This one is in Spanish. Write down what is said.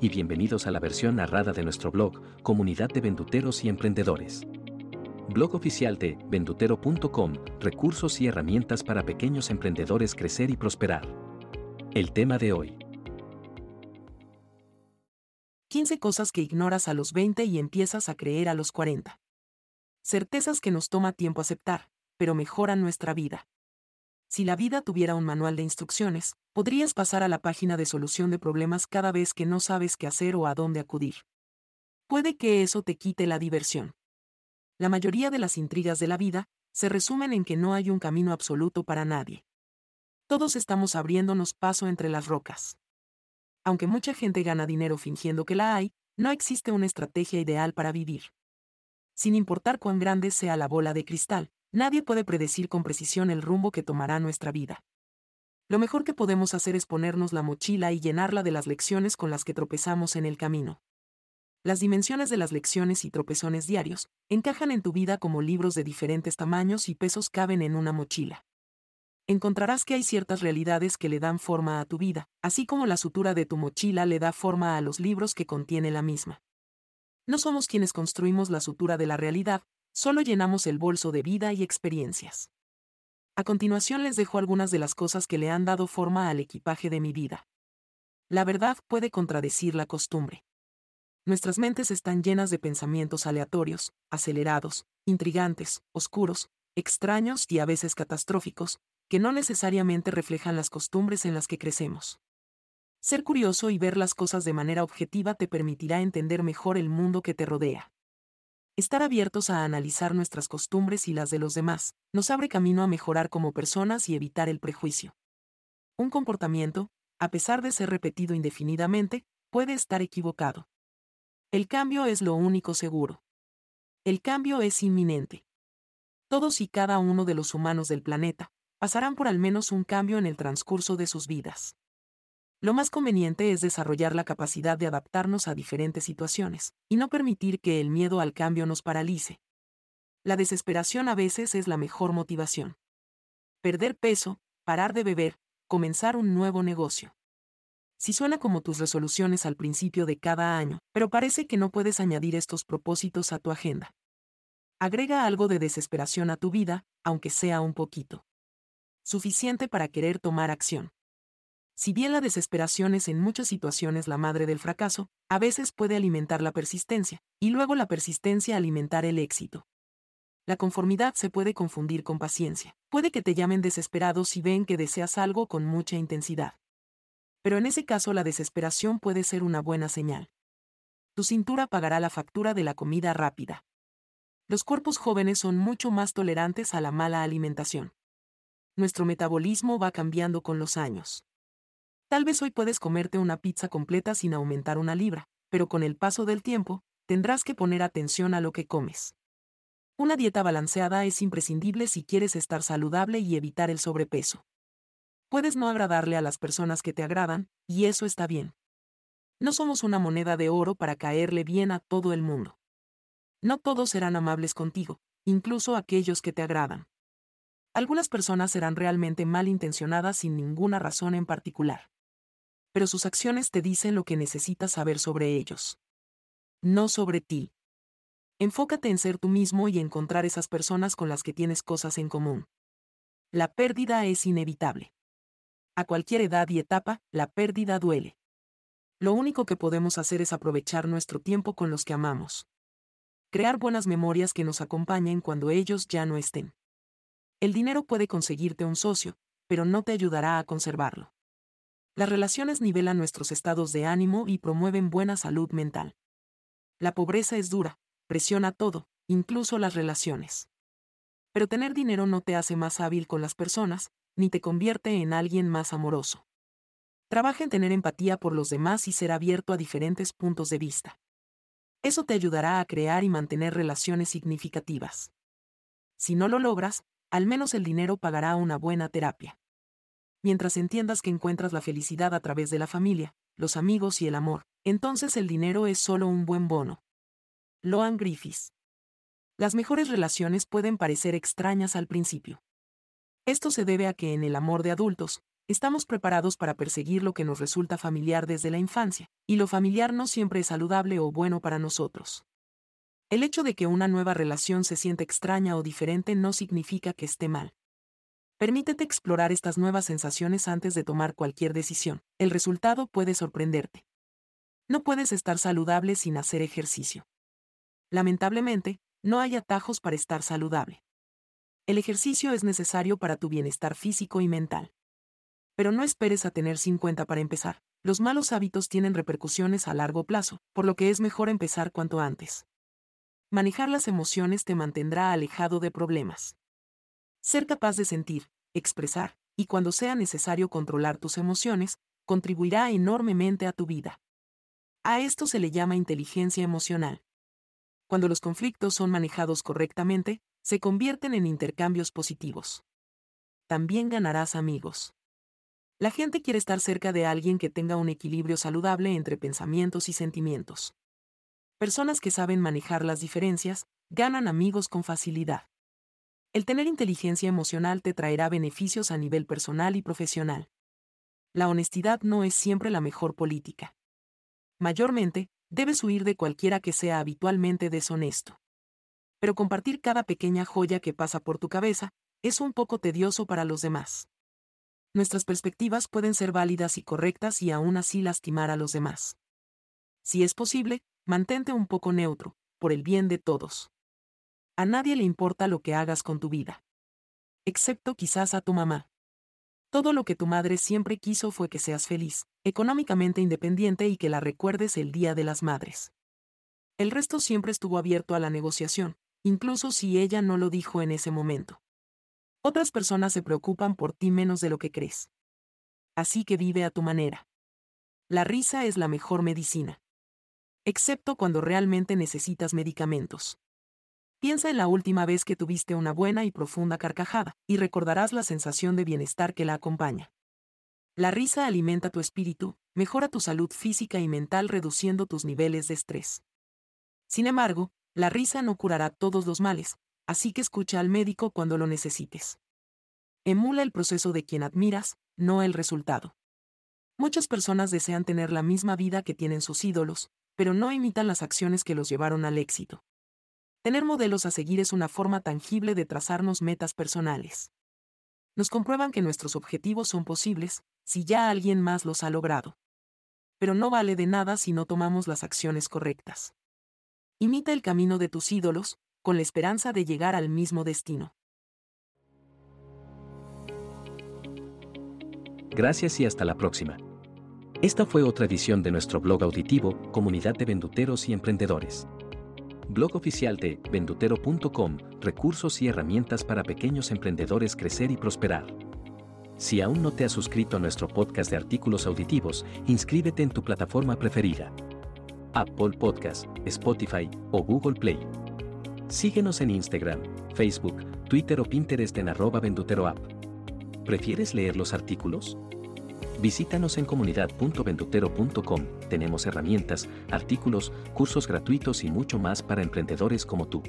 y bienvenidos a la versión narrada de nuestro blog, Comunidad de Venduteros y Emprendedores. Blog oficial de vendutero.com, recursos y herramientas para pequeños emprendedores crecer y prosperar. El tema de hoy. 15 cosas que ignoras a los 20 y empiezas a creer a los 40. Certezas que nos toma tiempo aceptar, pero mejoran nuestra vida. Si la vida tuviera un manual de instrucciones, podrías pasar a la página de solución de problemas cada vez que no sabes qué hacer o a dónde acudir. Puede que eso te quite la diversión. La mayoría de las intrigas de la vida se resumen en que no hay un camino absoluto para nadie. Todos estamos abriéndonos paso entre las rocas. Aunque mucha gente gana dinero fingiendo que la hay, no existe una estrategia ideal para vivir. Sin importar cuán grande sea la bola de cristal, Nadie puede predecir con precisión el rumbo que tomará nuestra vida. Lo mejor que podemos hacer es ponernos la mochila y llenarla de las lecciones con las que tropezamos en el camino. Las dimensiones de las lecciones y tropezones diarios encajan en tu vida como libros de diferentes tamaños y pesos caben en una mochila. Encontrarás que hay ciertas realidades que le dan forma a tu vida, así como la sutura de tu mochila le da forma a los libros que contiene la misma. No somos quienes construimos la sutura de la realidad, solo llenamos el bolso de vida y experiencias. A continuación les dejo algunas de las cosas que le han dado forma al equipaje de mi vida. La verdad puede contradecir la costumbre. Nuestras mentes están llenas de pensamientos aleatorios, acelerados, intrigantes, oscuros, extraños y a veces catastróficos, que no necesariamente reflejan las costumbres en las que crecemos. Ser curioso y ver las cosas de manera objetiva te permitirá entender mejor el mundo que te rodea. Estar abiertos a analizar nuestras costumbres y las de los demás, nos abre camino a mejorar como personas y evitar el prejuicio. Un comportamiento, a pesar de ser repetido indefinidamente, puede estar equivocado. El cambio es lo único seguro. El cambio es inminente. Todos y cada uno de los humanos del planeta pasarán por al menos un cambio en el transcurso de sus vidas. Lo más conveniente es desarrollar la capacidad de adaptarnos a diferentes situaciones, y no permitir que el miedo al cambio nos paralice. La desesperación a veces es la mejor motivación. Perder peso, parar de beber, comenzar un nuevo negocio. Si suena como tus resoluciones al principio de cada año, pero parece que no puedes añadir estos propósitos a tu agenda. Agrega algo de desesperación a tu vida, aunque sea un poquito. Suficiente para querer tomar acción. Si bien la desesperación es en muchas situaciones la madre del fracaso, a veces puede alimentar la persistencia, y luego la persistencia alimentar el éxito. La conformidad se puede confundir con paciencia. Puede que te llamen desesperado si ven que deseas algo con mucha intensidad. Pero en ese caso la desesperación puede ser una buena señal. Tu cintura pagará la factura de la comida rápida. Los cuerpos jóvenes son mucho más tolerantes a la mala alimentación. Nuestro metabolismo va cambiando con los años. Tal vez hoy puedes comerte una pizza completa sin aumentar una libra, pero con el paso del tiempo, tendrás que poner atención a lo que comes. Una dieta balanceada es imprescindible si quieres estar saludable y evitar el sobrepeso. Puedes no agradarle a las personas que te agradan, y eso está bien. No somos una moneda de oro para caerle bien a todo el mundo. No todos serán amables contigo, incluso aquellos que te agradan. Algunas personas serán realmente malintencionadas sin ninguna razón en particular pero sus acciones te dicen lo que necesitas saber sobre ellos. No sobre ti. Enfócate en ser tú mismo y encontrar esas personas con las que tienes cosas en común. La pérdida es inevitable. A cualquier edad y etapa, la pérdida duele. Lo único que podemos hacer es aprovechar nuestro tiempo con los que amamos. Crear buenas memorias que nos acompañen cuando ellos ya no estén. El dinero puede conseguirte un socio, pero no te ayudará a conservarlo. Las relaciones nivelan nuestros estados de ánimo y promueven buena salud mental. La pobreza es dura, presiona todo, incluso las relaciones. Pero tener dinero no te hace más hábil con las personas, ni te convierte en alguien más amoroso. Trabaja en tener empatía por los demás y ser abierto a diferentes puntos de vista. Eso te ayudará a crear y mantener relaciones significativas. Si no lo logras, al menos el dinero pagará una buena terapia. Mientras entiendas que encuentras la felicidad a través de la familia, los amigos y el amor, entonces el dinero es solo un buen bono. Loan Griffiths. Las mejores relaciones pueden parecer extrañas al principio. Esto se debe a que en el amor de adultos, estamos preparados para perseguir lo que nos resulta familiar desde la infancia, y lo familiar no siempre es saludable o bueno para nosotros. El hecho de que una nueva relación se sienta extraña o diferente no significa que esté mal. Permítete explorar estas nuevas sensaciones antes de tomar cualquier decisión. El resultado puede sorprenderte. No puedes estar saludable sin hacer ejercicio. Lamentablemente, no hay atajos para estar saludable. El ejercicio es necesario para tu bienestar físico y mental. Pero no esperes a tener 50 para empezar. Los malos hábitos tienen repercusiones a largo plazo, por lo que es mejor empezar cuanto antes. Manejar las emociones te mantendrá alejado de problemas. Ser capaz de sentir, expresar, y cuando sea necesario controlar tus emociones, contribuirá enormemente a tu vida. A esto se le llama inteligencia emocional. Cuando los conflictos son manejados correctamente, se convierten en intercambios positivos. También ganarás amigos. La gente quiere estar cerca de alguien que tenga un equilibrio saludable entre pensamientos y sentimientos. Personas que saben manejar las diferencias, ganan amigos con facilidad. El tener inteligencia emocional te traerá beneficios a nivel personal y profesional. La honestidad no es siempre la mejor política. Mayormente, debes huir de cualquiera que sea habitualmente deshonesto. Pero compartir cada pequeña joya que pasa por tu cabeza es un poco tedioso para los demás. Nuestras perspectivas pueden ser válidas y correctas y aún así lastimar a los demás. Si es posible, mantente un poco neutro, por el bien de todos. A nadie le importa lo que hagas con tu vida. Excepto quizás a tu mamá. Todo lo que tu madre siempre quiso fue que seas feliz, económicamente independiente y que la recuerdes el Día de las Madres. El resto siempre estuvo abierto a la negociación, incluso si ella no lo dijo en ese momento. Otras personas se preocupan por ti menos de lo que crees. Así que vive a tu manera. La risa es la mejor medicina excepto cuando realmente necesitas medicamentos. Piensa en la última vez que tuviste una buena y profunda carcajada, y recordarás la sensación de bienestar que la acompaña. La risa alimenta tu espíritu, mejora tu salud física y mental reduciendo tus niveles de estrés. Sin embargo, la risa no curará todos los males, así que escucha al médico cuando lo necesites. Emula el proceso de quien admiras, no el resultado. Muchas personas desean tener la misma vida que tienen sus ídolos, pero no imitan las acciones que los llevaron al éxito. Tener modelos a seguir es una forma tangible de trazarnos metas personales. Nos comprueban que nuestros objetivos son posibles, si ya alguien más los ha logrado. Pero no vale de nada si no tomamos las acciones correctas. Imita el camino de tus ídolos, con la esperanza de llegar al mismo destino. Gracias y hasta la próxima. Esta fue otra edición de nuestro blog auditivo, Comunidad de Venduteros y Emprendedores. Blog oficial de vendutero.com, recursos y herramientas para pequeños emprendedores crecer y prosperar. Si aún no te has suscrito a nuestro podcast de artículos auditivos, inscríbete en tu plataforma preferida. Apple Podcast, Spotify o Google Play. Síguenos en Instagram, Facebook, Twitter o Pinterest en arroba venduteroapp. ¿Prefieres leer los artículos? Visítanos en comunidad.ventutero.com. Tenemos herramientas, artículos, cursos gratuitos y mucho más para emprendedores como tú.